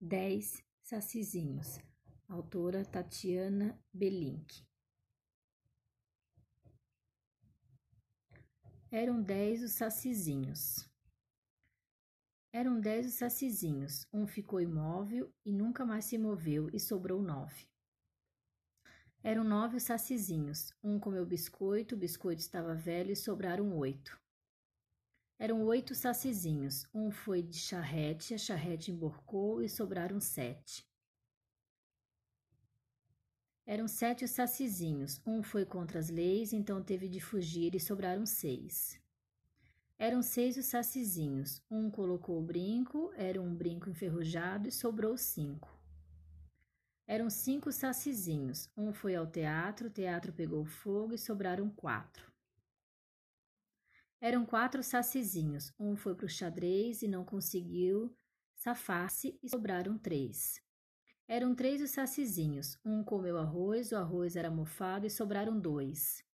Dez sacizinhos. Autora Tatiana Belink. Eram dez os sacizinhos. Eram dez os sacizinhos. Um ficou imóvel e nunca mais se moveu, e sobrou nove. Eram nove os sacizinhos. Um comeu biscoito, o biscoito estava velho e sobraram oito. Eram oito sacizinhos. Um foi de charrete, a charrete emborcou e sobraram sete. Eram sete os sacizinhos. Um foi contra as leis, então teve de fugir e sobraram seis. Eram seis os sacizinhos. Um colocou o brinco, era um brinco enferrujado e sobrou cinco. Eram cinco sacizinhos. Um foi ao teatro, o teatro pegou fogo e sobraram quatro. Eram quatro sacizinhos. Um foi para o xadrez e não conseguiu safar-se e sobraram três. Eram três os sacizinhos. Um comeu arroz, o arroz era mofado e sobraram dois.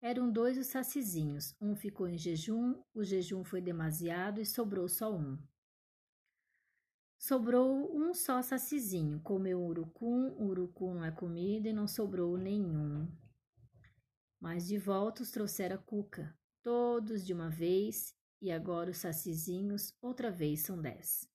Eram dois os sacizinhos. Um ficou em jejum, o jejum foi demasiado e sobrou só um. Sobrou um só sacizinho. Comeu um urucum, urucum não é comida e não sobrou nenhum. Mas de volta os trouxera cuca todos de uma vez, e agora os sacizinhos outra vez são dez.